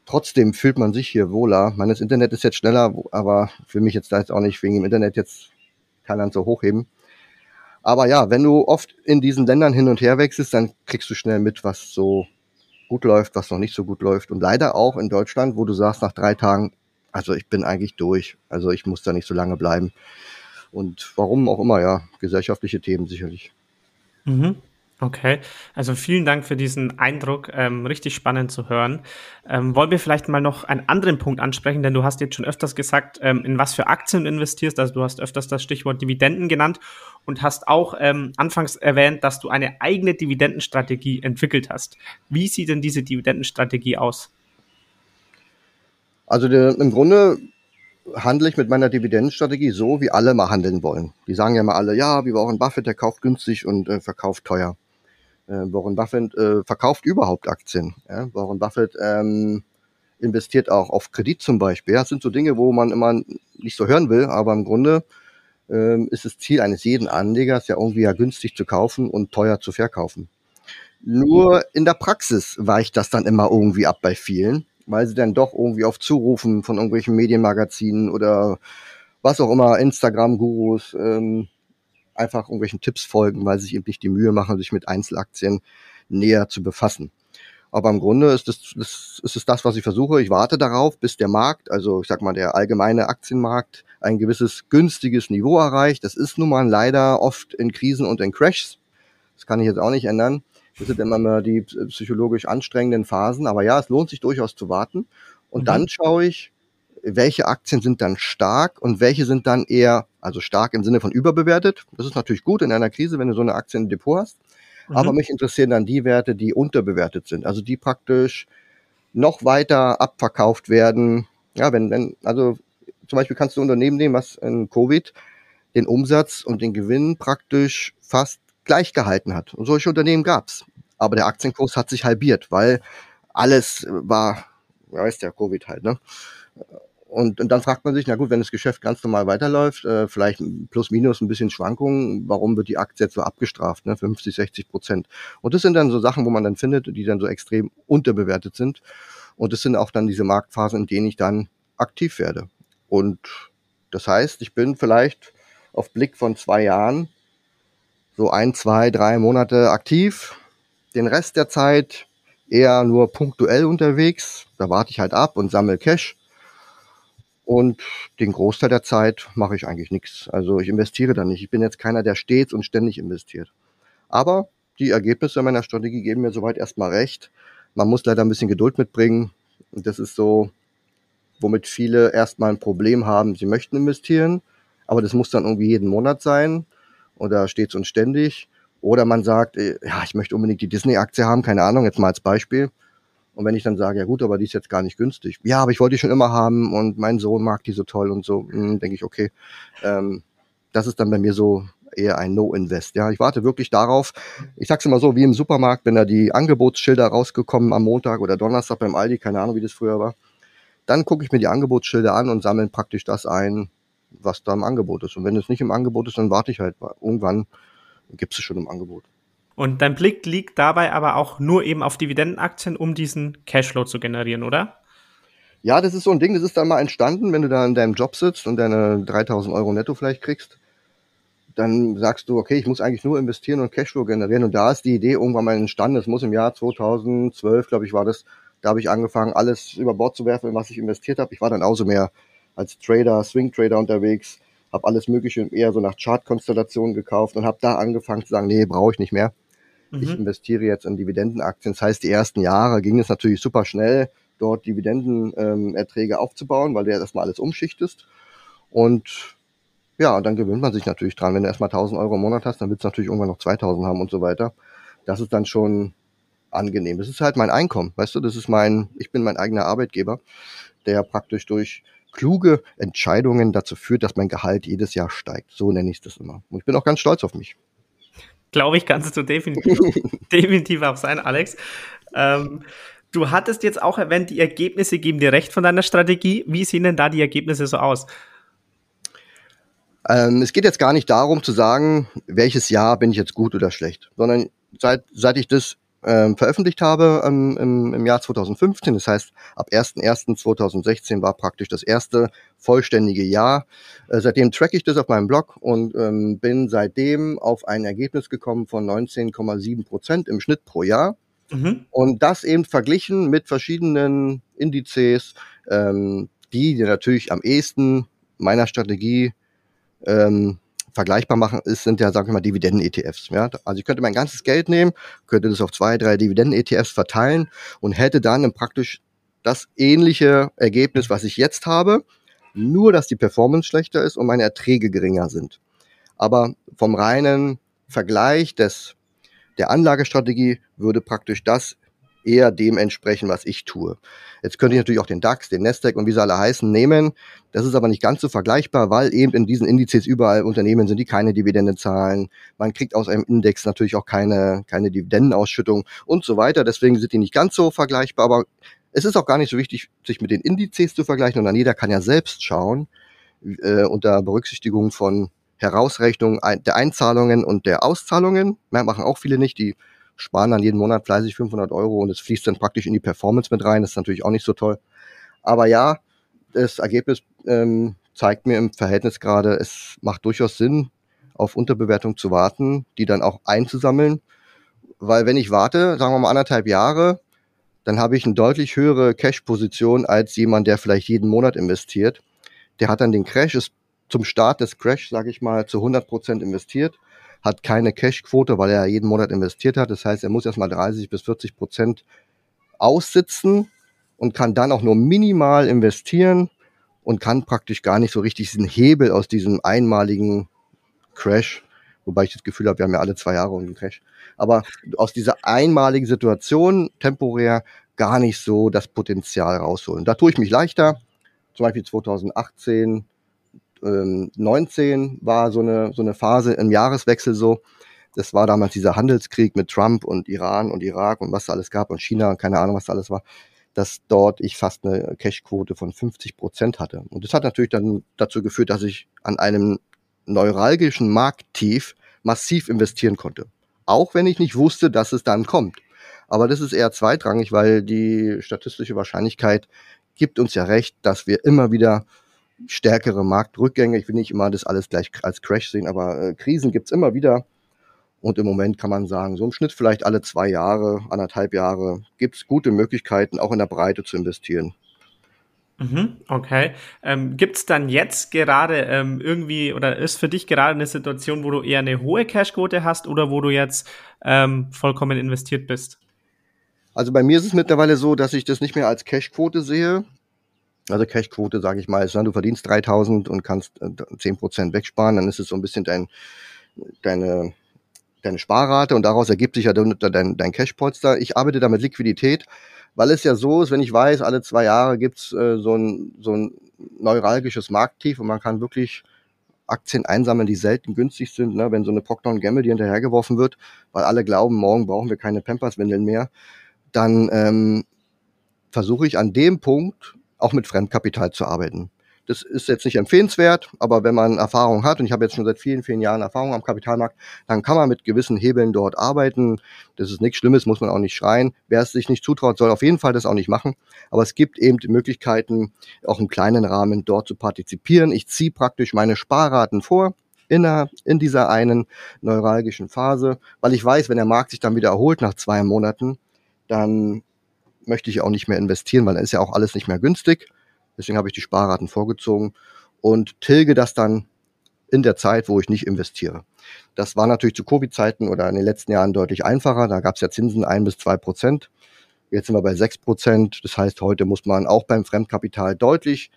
C: trotzdem fühlt man sich hier wohler. Meines Internet ist jetzt schneller, aber für mich jetzt da jetzt auch nicht wegen dem Internet jetzt kein Land so hochheben. Aber ja, wenn du oft in diesen Ländern hin und her wechselst, dann kriegst du schnell mit, was so gut läuft, was noch nicht so gut läuft. Und leider auch in Deutschland, wo du sagst nach drei Tagen, also ich bin eigentlich durch. Also ich muss da nicht so lange bleiben. Und warum auch immer, ja, gesellschaftliche Themen sicherlich.
B: Mhm. Okay, also vielen Dank für diesen Eindruck, ähm, richtig spannend zu hören. Ähm, wollen wir vielleicht mal noch einen anderen Punkt ansprechen, denn du hast jetzt schon öfters gesagt, ähm, in was für Aktien investierst, also du hast öfters das Stichwort Dividenden genannt und hast auch ähm, anfangs erwähnt, dass du eine eigene Dividendenstrategie entwickelt hast. Wie sieht denn diese Dividendenstrategie aus?
C: Also der, im Grunde handle ich mit meiner Dividendenstrategie so, wie alle mal handeln wollen. Die sagen ja mal alle, ja, wie Warren Buffett, der kauft günstig und äh, verkauft teuer. Äh, Warren Buffett äh, verkauft überhaupt Aktien. Ja? Warren Buffett ähm, investiert auch auf Kredit zum Beispiel. Ja? Das sind so Dinge, wo man immer nicht so hören will, aber im Grunde ähm, ist das Ziel eines jeden Anlegers ja irgendwie ja günstig zu kaufen und teuer zu verkaufen. Nur in der Praxis weicht das dann immer irgendwie ab bei vielen, weil sie dann doch irgendwie auf Zurufen von irgendwelchen Medienmagazinen oder was auch immer, Instagram-Gurus, ähm, einfach irgendwelchen Tipps folgen, weil sie sich eben nicht die Mühe machen, sich mit Einzelaktien näher zu befassen. Aber im Grunde ist es das, ist es das, was ich versuche. Ich warte darauf, bis der Markt, also ich sag mal der allgemeine Aktienmarkt, ein gewisses günstiges Niveau erreicht. Das ist nun mal leider oft in Krisen und in Crashs. Das kann ich jetzt auch nicht ändern. Das sind immer mal die psychologisch anstrengenden Phasen. Aber ja, es lohnt sich durchaus zu warten. Und mhm. dann schaue ich, welche Aktien sind dann stark und welche sind dann eher, also stark im Sinne von überbewertet. Das ist natürlich gut in einer Krise, wenn du so eine Aktie im Depot hast. Mhm. Aber mich interessieren dann die Werte, die unterbewertet sind, also die praktisch noch weiter abverkauft werden. Ja, wenn, wenn, also zum Beispiel kannst du ein Unternehmen nehmen, was in Covid den Umsatz und den Gewinn praktisch fast gleich gehalten hat. Und solche Unternehmen gab's. Aber der Aktienkurs hat sich halbiert, weil alles war ja, ist der Covid halt, ne? Und, und dann fragt man sich, na gut, wenn das Geschäft ganz normal weiterläuft, äh, vielleicht plus minus ein bisschen Schwankungen, warum wird die Aktie jetzt so abgestraft, ne? 50, 60 Prozent. Und das sind dann so Sachen, wo man dann findet, die dann so extrem unterbewertet sind. Und das sind auch dann diese Marktphasen, in denen ich dann aktiv werde. Und das heißt, ich bin vielleicht auf Blick von zwei Jahren so ein, zwei, drei Monate aktiv. Den Rest der Zeit eher nur punktuell unterwegs. Da warte ich halt ab und sammle Cash und den Großteil der Zeit mache ich eigentlich nichts. Also ich investiere da nicht. Ich bin jetzt keiner, der stets und ständig investiert. Aber die Ergebnisse meiner Strategie geben mir soweit erstmal recht. Man muss leider ein bisschen Geduld mitbringen. Das ist so, womit viele erstmal ein Problem haben. Sie möchten investieren, aber das muss dann irgendwie jeden Monat sein oder stets und ständig. Oder man sagt, äh, ja, ich möchte unbedingt die Disney-Aktie haben, keine Ahnung, jetzt mal als Beispiel. Und wenn ich dann sage, ja gut, aber die ist jetzt gar nicht günstig. Ja, aber ich wollte die schon immer haben und mein Sohn mag die so toll und so, hm, denke ich, okay. Ähm, das ist dann bei mir so eher ein No-Invest. Ja, ich warte wirklich darauf. Ich sag's immer so, wie im Supermarkt, wenn da die Angebotsschilder rausgekommen am Montag oder Donnerstag beim Aldi, keine Ahnung, wie das früher war. Dann gucke ich mir die Angebotsschilder an und sammle praktisch das ein, was da im Angebot ist. Und wenn es nicht im Angebot ist, dann warte ich halt. Irgendwann gibt es schon im Angebot.
B: Und dein Blick liegt dabei aber auch nur eben auf Dividendenaktien, um diesen Cashflow zu generieren, oder?
C: Ja, das ist so ein Ding, das ist dann mal entstanden, wenn du da in deinem Job sitzt und deine 3000 Euro netto vielleicht kriegst. Dann sagst du, okay, ich muss eigentlich nur investieren und Cashflow generieren. Und da ist die Idee irgendwann mal entstanden. Es muss im Jahr 2012, glaube ich, war das. Da habe ich angefangen, alles über Bord zu werfen, in was ich investiert habe. Ich war dann auch so mehr als Trader, Swing Trader unterwegs, habe alles Mögliche eher so nach Chart-Konstellationen gekauft und habe da angefangen zu sagen, nee, brauche ich nicht mehr. Mhm. Ich investiere jetzt in Dividendenaktien. Das heißt, die ersten Jahre ging es natürlich super schnell, dort Dividendenerträge ähm, aufzubauen, weil du ja erstmal alles umschichtest. Und ja, und dann gewöhnt man sich natürlich dran. Wenn du erstmal 1000 Euro im Monat hast, dann willst du natürlich irgendwann noch 2000 haben und so weiter. Das ist dann schon angenehm. Das ist halt mein Einkommen, weißt du, das ist mein, ich bin mein eigener Arbeitgeber, der praktisch durch kluge Entscheidungen dazu führt, dass mein Gehalt jedes Jahr steigt. So nenne ich das immer. Und ich bin auch ganz stolz auf mich.
B: Glaube ich, kannst du definitiv, definitiv auch sein, Alex. Ähm, du hattest jetzt auch erwähnt, die Ergebnisse geben dir recht von deiner Strategie. Wie sehen denn da die Ergebnisse so aus?
C: Ähm, es geht jetzt gar nicht darum zu sagen, welches Jahr bin ich jetzt gut oder schlecht, sondern seit, seit ich das ähm, veröffentlicht habe ähm, im, im Jahr 2015. Das heißt, ab 1.1.2016 war praktisch das erste vollständige Jahr. Äh, seitdem track ich das auf meinem Blog und ähm, bin seitdem auf ein Ergebnis gekommen von 19,7 Prozent im Schnitt pro Jahr. Mhm. Und das eben verglichen mit verschiedenen Indizes, ähm, die, die natürlich am ehesten meiner Strategie ähm, vergleichbar machen ist, sind ja, sagen wir mal, Dividenden-ETFs. Ja? Also ich könnte mein ganzes Geld nehmen, könnte das auf zwei, drei Dividenden-ETFs verteilen und hätte dann praktisch das ähnliche Ergebnis, was ich jetzt habe, nur dass die Performance schlechter ist und meine Erträge geringer sind. Aber vom reinen Vergleich des, der Anlagestrategie würde praktisch das eher dem entsprechen, was ich tue. Jetzt könnte ich natürlich auch den DAX, den Nasdaq und wie sie alle heißen nehmen. Das ist aber nicht ganz so vergleichbar, weil eben in diesen Indizes überall Unternehmen sind, die keine Dividende zahlen. Man kriegt aus einem Index natürlich auch keine, keine Dividendenausschüttung und so weiter. Deswegen sind die nicht ganz so vergleichbar, aber es ist auch gar nicht so wichtig, sich mit den Indizes zu vergleichen, sondern jeder kann ja selbst schauen, äh, unter Berücksichtigung von Herausrechnung der Einzahlungen und der Auszahlungen. Mehr machen auch viele nicht, die sparen dann jeden Monat fleißig 500 Euro und es fließt dann praktisch in die Performance mit rein. Das ist natürlich auch nicht so toll. Aber ja, das Ergebnis ähm, zeigt mir im Verhältnis gerade, es macht durchaus Sinn, auf Unterbewertung zu warten, die dann auch einzusammeln. Weil wenn ich warte, sagen wir mal anderthalb Jahre, dann habe ich eine deutlich höhere Cash-Position als jemand, der vielleicht jeden Monat investiert. Der hat dann den Crash, ist zum Start des Crash, sage ich mal, zu 100 Prozent investiert hat keine Cash-Quote, weil er jeden Monat investiert hat. Das heißt, er muss erstmal 30 bis 40 Prozent aussitzen und kann dann auch nur minimal investieren und kann praktisch gar nicht so richtig diesen Hebel aus diesem einmaligen Crash, wobei ich das Gefühl habe, wir haben ja alle zwei Jahre einen Crash, aber aus dieser einmaligen Situation temporär gar nicht so das Potenzial rausholen. Da tue ich mich leichter. Zum Beispiel 2018 ähm, 19 war so eine, so eine Phase im Jahreswechsel so. Das war damals dieser Handelskrieg mit Trump und Iran und Irak und was da alles gab und China und keine Ahnung, was da alles war. dass dort ich fast eine Cashquote von 50 Prozent hatte. Und das hat natürlich dann dazu geführt, dass ich an einem neuralgischen Markttief massiv investieren konnte. Auch wenn ich nicht wusste, dass es dann kommt. Aber das ist eher zweitrangig, weil die statistische Wahrscheinlichkeit gibt uns ja recht, dass wir immer wieder stärkere Marktrückgänge, ich will nicht immer das alles gleich als Crash sehen, aber äh, Krisen gibt's immer wieder. Und im Moment kann man sagen, so im Schnitt vielleicht alle zwei Jahre, anderthalb Jahre, gibt's gute Möglichkeiten, auch in der Breite zu investieren.
B: Mhm, okay. Ähm, Gibt es dann jetzt gerade ähm, irgendwie oder ist für dich gerade eine Situation, wo du eher eine hohe Cashquote hast oder wo du jetzt ähm, vollkommen investiert bist?
C: Also bei mir ist es mittlerweile so, dass ich das nicht mehr als Cashquote sehe. Also Cashquote, sage ich mal, ist, ne, du verdienst 3000 und kannst äh, 10% wegsparen, dann ist es so ein bisschen dein, deine, deine Sparrate und daraus ergibt sich ja dein, dein Cashpolster. Ich arbeite da mit Liquidität, weil es ja so ist, wenn ich weiß, alle zwei Jahre gibt's äh, so, ein, so ein neuralgisches Markttief und man kann wirklich Aktien einsammeln, die selten günstig sind, ne? wenn so eine Procter Gamble, die hinterhergeworfen wird, weil alle glauben, morgen brauchen wir keine Pampers-Windeln mehr dann ähm, versuche ich an dem Punkt auch mit Fremdkapital zu arbeiten. Das ist jetzt nicht empfehlenswert, aber wenn man Erfahrung hat, und ich habe jetzt schon seit vielen, vielen Jahren Erfahrung am Kapitalmarkt, dann kann man mit gewissen Hebeln dort arbeiten. Das ist nichts Schlimmes, muss man auch nicht schreien. Wer es sich nicht zutraut, soll auf jeden Fall das auch nicht machen. Aber es gibt eben die Möglichkeiten, auch im kleinen Rahmen dort zu partizipieren. Ich ziehe praktisch meine Sparraten vor in, der, in dieser einen neuralgischen Phase, weil ich weiß, wenn der Markt sich dann wieder erholt nach zwei Monaten, dann möchte ich auch nicht mehr investieren, weil dann ist ja auch alles nicht mehr günstig. Deswegen habe ich die Sparraten vorgezogen und tilge das dann in der Zeit, wo ich nicht investiere. Das war natürlich zu Covid-Zeiten oder in den letzten Jahren deutlich einfacher. Da gab es ja Zinsen ein bis zwei Prozent. Jetzt sind wir bei sechs Prozent. Das heißt, heute muss man auch beim Fremdkapital deutlich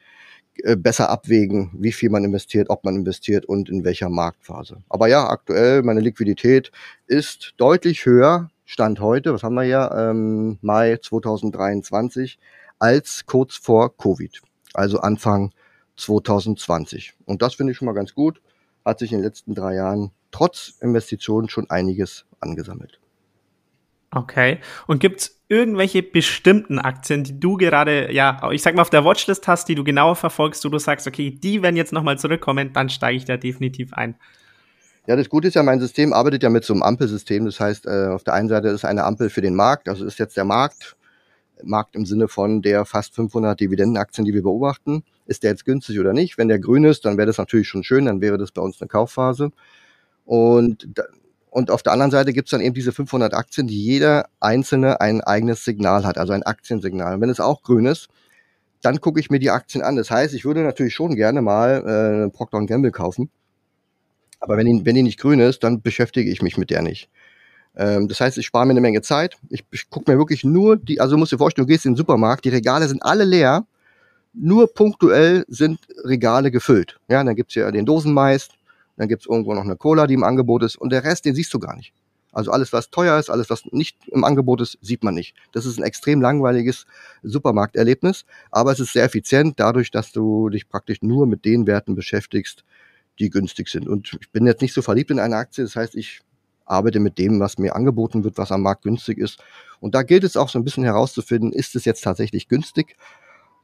C: äh, besser abwägen, wie viel man investiert, ob man investiert und in welcher Marktphase. Aber ja, aktuell meine Liquidität ist deutlich höher Stand heute, was haben wir ja, ähm, Mai 2023, als kurz vor Covid, also Anfang 2020. Und das finde ich schon mal ganz gut. Hat sich in den letzten drei Jahren trotz Investitionen schon einiges angesammelt.
B: Okay. Und gibt es irgendwelche bestimmten Aktien, die du gerade, ja, ich sag mal, auf der Watchlist hast, die du genauer verfolgst, wo du sagst, okay, die werden jetzt nochmal zurückkommen, dann steige ich da definitiv ein.
C: Ja, das Gute ist ja, mein System arbeitet ja mit so einem Ampelsystem. Das heißt, äh, auf der einen Seite ist eine Ampel für den Markt, also ist jetzt der Markt, Markt im Sinne von der fast 500 Dividendenaktien, die wir beobachten. Ist der jetzt günstig oder nicht? Wenn der grün ist, dann wäre das natürlich schon schön, dann wäre das bei uns eine Kaufphase. Und, und auf der anderen Seite gibt es dann eben diese 500 Aktien, die jeder einzelne ein eigenes Signal hat, also ein Aktiensignal. Und wenn es auch grün ist, dann gucke ich mir die Aktien an. Das heißt, ich würde natürlich schon gerne mal äh, Procter Gamble kaufen aber wenn die, wenn die nicht grün ist, dann beschäftige ich mich mit der nicht. Ähm, das heißt, ich spare mir eine Menge Zeit. Ich, ich gucke mir wirklich nur die, also du musst dir vorstellen, du gehst in den Supermarkt, die Regale sind alle leer, nur punktuell sind Regale gefüllt. Ja, dann gibt's ja den Dosenmais, dann gibt's irgendwo noch eine Cola, die im Angebot ist und der Rest, den siehst du gar nicht. Also alles, was teuer ist, alles, was nicht im Angebot ist, sieht man nicht. Das ist ein extrem langweiliges Supermarkterlebnis, aber es ist sehr effizient dadurch, dass du dich praktisch nur mit den Werten beschäftigst, die günstig sind. Und ich bin jetzt nicht so verliebt in eine Aktie, das heißt, ich arbeite mit dem, was mir angeboten wird, was am Markt günstig ist. Und da gilt es auch so ein bisschen herauszufinden, ist es jetzt tatsächlich günstig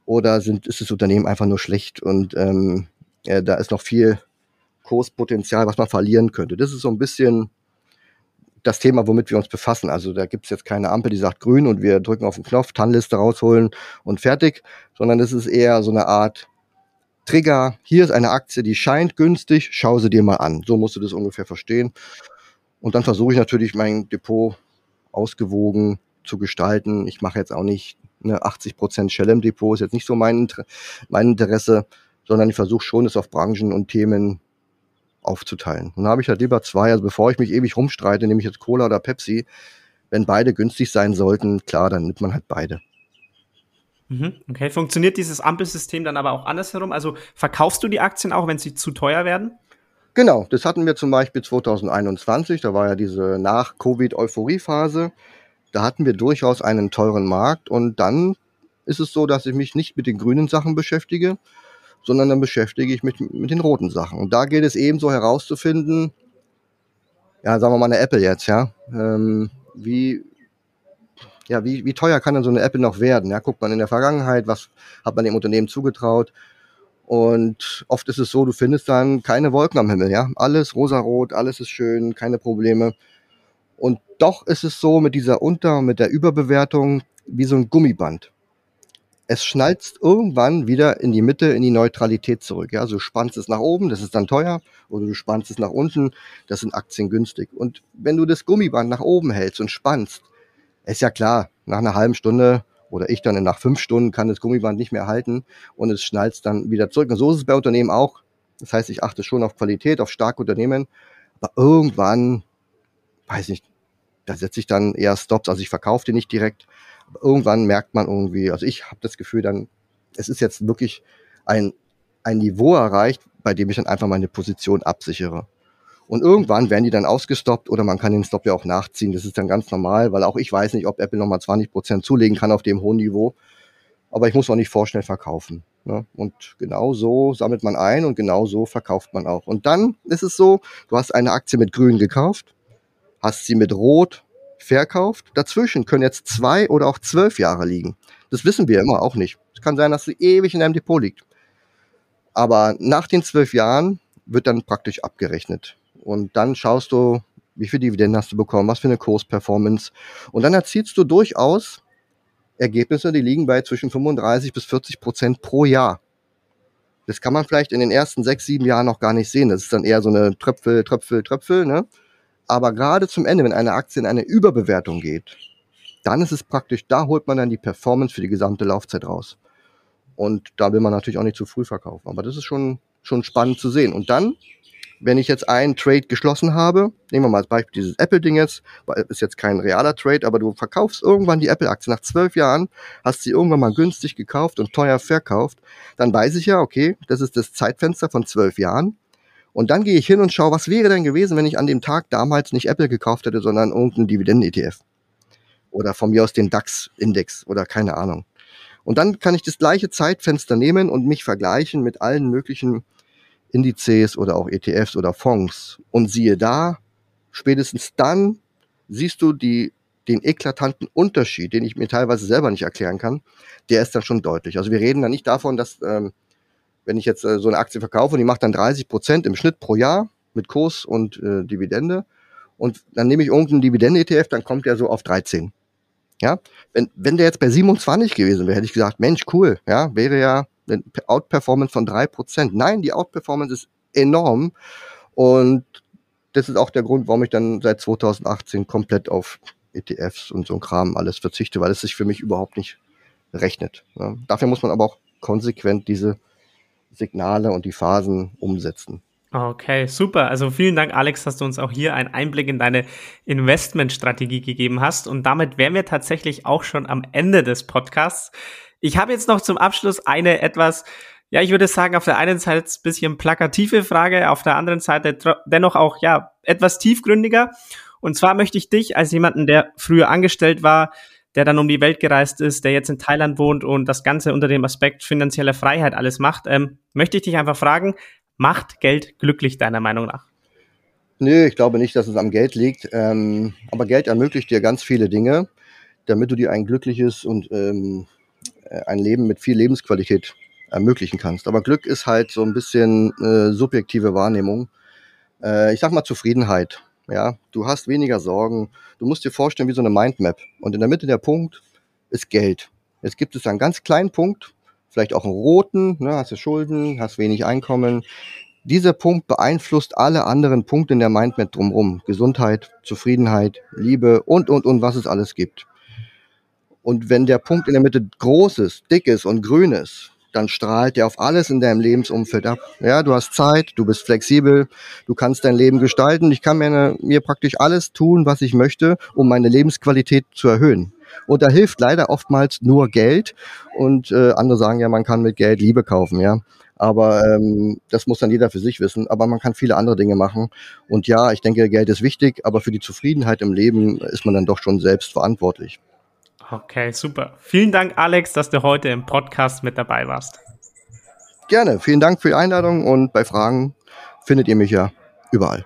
C: oder sind, ist das Unternehmen einfach nur schlecht und ähm, ja, da ist noch viel Kurspotenzial, was man verlieren könnte. Das ist so ein bisschen das Thema, womit wir uns befassen. Also da gibt es jetzt keine Ampel, die sagt grün und wir drücken auf den Knopf, TAN-Liste rausholen und fertig, sondern es ist eher so eine Art Trigger, hier ist eine Aktie, die scheint günstig, schau sie dir mal an. So musst du das ungefähr verstehen. Und dann versuche ich natürlich mein Depot ausgewogen zu gestalten. Ich mache jetzt auch nicht eine 80% Shell im Depot, ist jetzt nicht so mein, mein Interesse, sondern ich versuche schon, es auf Branchen und Themen aufzuteilen. Und dann habe ich halt lieber zwei, also bevor ich mich ewig rumstreite, nehme ich jetzt Cola oder Pepsi. Wenn beide günstig sein sollten, klar, dann nimmt man halt beide.
B: Mhm, okay, funktioniert dieses Ampelsystem dann aber auch andersherum? Also verkaufst du die Aktien auch, wenn sie zu teuer werden?
C: Genau, das hatten wir zum Beispiel 2021, da war ja diese Nach-Covid-Euphorie-Phase. Da hatten wir durchaus einen teuren Markt und dann ist es so, dass ich mich nicht mit den grünen Sachen beschäftige, sondern dann beschäftige ich mich mit, mit den roten Sachen. Und da geht es ebenso herauszufinden, ja, sagen wir mal eine Apple jetzt, ja, ähm, wie, ja, wie, wie teuer kann denn so eine Apple noch werden? Ja, guckt man in der Vergangenheit, was hat man dem Unternehmen zugetraut? Und oft ist es so, du findest dann keine Wolken am Himmel, ja. Alles rosarot, alles ist schön, keine Probleme. Und doch ist es so mit dieser Unter- und mit der Überbewertung wie so ein Gummiband. Es schnalzt irgendwann wieder in die Mitte, in die Neutralität zurück. Ja, also du spannst es nach oben, das ist dann teuer, oder du spannst es nach unten, das sind Aktien günstig. Und wenn du das Gummiband nach oben hältst und spannst, ist ja klar, nach einer halben Stunde oder ich dann nach fünf Stunden kann das Gummiband nicht mehr halten und es schnallt dann wieder zurück. Und so ist es bei Unternehmen auch. Das heißt, ich achte schon auf Qualität, auf starke Unternehmen, aber irgendwann, weiß nicht, da setze ich dann eher Stops, also ich verkaufe die nicht direkt. Aber irgendwann merkt man irgendwie, also ich habe das Gefühl dann, es ist jetzt wirklich ein, ein Niveau erreicht, bei dem ich dann einfach meine Position absichere. Und irgendwann werden die dann ausgestoppt oder man kann den Stop ja auch nachziehen. Das ist dann ganz normal, weil auch ich weiß nicht, ob Apple nochmal 20 Prozent zulegen kann auf dem hohen Niveau. Aber ich muss auch nicht vorschnell verkaufen. Ne? Und genau so sammelt man ein und genau so verkauft man auch. Und dann ist es so, du hast eine Aktie mit grün gekauft, hast sie mit rot verkauft. Dazwischen können jetzt zwei oder auch zwölf Jahre liegen. Das wissen wir immer auch nicht. Es kann sein, dass sie ewig in einem Depot liegt. Aber nach den zwölf Jahren wird dann praktisch abgerechnet. Und dann schaust du, wie viel Dividenden hast du bekommen, was für eine Kursperformance. Und dann erzielst du durchaus Ergebnisse, die liegen bei zwischen 35 bis 40 Prozent pro Jahr. Das kann man vielleicht in den ersten sechs, sieben Jahren noch gar nicht sehen. Das ist dann eher so eine Tröpfel, Tröpfel, Tröpfel. Ne? Aber gerade zum Ende, wenn eine Aktie in eine Überbewertung geht, dann ist es praktisch, da holt man dann die Performance für die gesamte Laufzeit raus. Und da will man natürlich auch nicht zu früh verkaufen. Aber das ist schon, schon spannend zu sehen. Und dann wenn ich jetzt einen Trade geschlossen habe, nehmen wir mal als Beispiel dieses Apple-Ding jetzt, ist jetzt kein realer Trade, aber du verkaufst irgendwann die Apple-Aktie nach zwölf Jahren, hast sie irgendwann mal günstig gekauft und teuer verkauft, dann weiß ich ja, okay, das ist das Zeitfenster von zwölf Jahren. Und dann gehe ich hin und schaue, was wäre denn gewesen, wenn ich an dem Tag damals nicht Apple gekauft hätte, sondern irgendeinen Dividenden-ETF. Oder von mir aus den DAX-Index oder keine Ahnung. Und dann kann ich das gleiche Zeitfenster nehmen und mich vergleichen mit allen möglichen Indizes oder auch ETFs oder Fonds. Und siehe da, spätestens dann siehst du die, den eklatanten Unterschied, den ich mir teilweise selber nicht erklären kann, der ist dann schon deutlich. Also wir reden dann nicht davon, dass ähm, wenn ich jetzt äh, so eine Aktie verkaufe und die macht dann 30 Prozent im Schnitt pro Jahr mit Kurs und äh, Dividende und dann nehme ich irgendeinen Dividenden-ETF, dann kommt der so auf 13. Ja, wenn, wenn der jetzt bei 27 gewesen wäre, hätte ich gesagt, Mensch, cool, ja, wäre ja eine Outperformance von drei Prozent. Nein, die Outperformance ist enorm. Und das ist auch der Grund, warum ich dann seit 2018 komplett auf ETFs und so ein Kram alles verzichte, weil es sich für mich überhaupt nicht rechnet. Ja. Dafür muss man aber auch konsequent diese Signale und die Phasen umsetzen.
B: Okay, super. Also vielen Dank, Alex, dass du uns auch hier einen Einblick in deine Investmentstrategie gegeben hast. Und damit wären wir tatsächlich auch schon am Ende des Podcasts. Ich habe jetzt noch zum Abschluss eine etwas, ja, ich würde sagen, auf der einen Seite ein bisschen plakative Frage, auf der anderen Seite dennoch auch, ja, etwas tiefgründiger. Und zwar möchte ich dich als jemanden, der früher angestellt war, der dann um die Welt gereist ist, der jetzt in Thailand wohnt und das Ganze unter dem Aspekt finanzielle Freiheit alles macht, ähm, möchte ich dich einfach fragen, macht Geld glücklich deiner Meinung nach?
C: Nö, ich glaube nicht, dass es am Geld liegt. Ähm, aber Geld ermöglicht dir ganz viele Dinge, damit du dir ein glückliches und ähm, äh, ein Leben mit viel Lebensqualität ermöglichen kannst. Aber Glück ist halt so ein bisschen äh, subjektive Wahrnehmung. Äh, ich sag mal Zufriedenheit. Ja, du hast weniger Sorgen. Du musst dir vorstellen wie so eine Mindmap. Und in der Mitte der Punkt ist Geld. Jetzt gibt es einen ganz kleinen Punkt, vielleicht auch einen roten, ne, hast du Schulden, hast wenig Einkommen. Dieser Punkt beeinflusst alle anderen Punkte in der Mindmap drumherum. Gesundheit, Zufriedenheit, Liebe und, und, und, was es alles gibt. Und wenn der Punkt in der Mitte groß ist, dick ist und grün ist, dann strahlt der auf alles in deinem Lebensumfeld ab. Ja, du hast Zeit, du bist flexibel, du kannst dein Leben gestalten. Ich kann mir, mir praktisch alles tun, was ich möchte, um meine Lebensqualität zu erhöhen. Und da hilft leider oftmals nur Geld. Und äh, andere sagen ja, man kann mit Geld Liebe kaufen, ja. Aber ähm, das muss dann jeder für sich wissen. Aber man kann viele andere Dinge machen. Und ja, ich denke, Geld ist wichtig, aber für die Zufriedenheit im Leben ist man dann doch schon selbst verantwortlich.
B: Okay, super. Vielen Dank, Alex, dass du heute im Podcast mit dabei warst.
C: Gerne. Vielen Dank für die Einladung und bei Fragen findet ihr mich ja überall.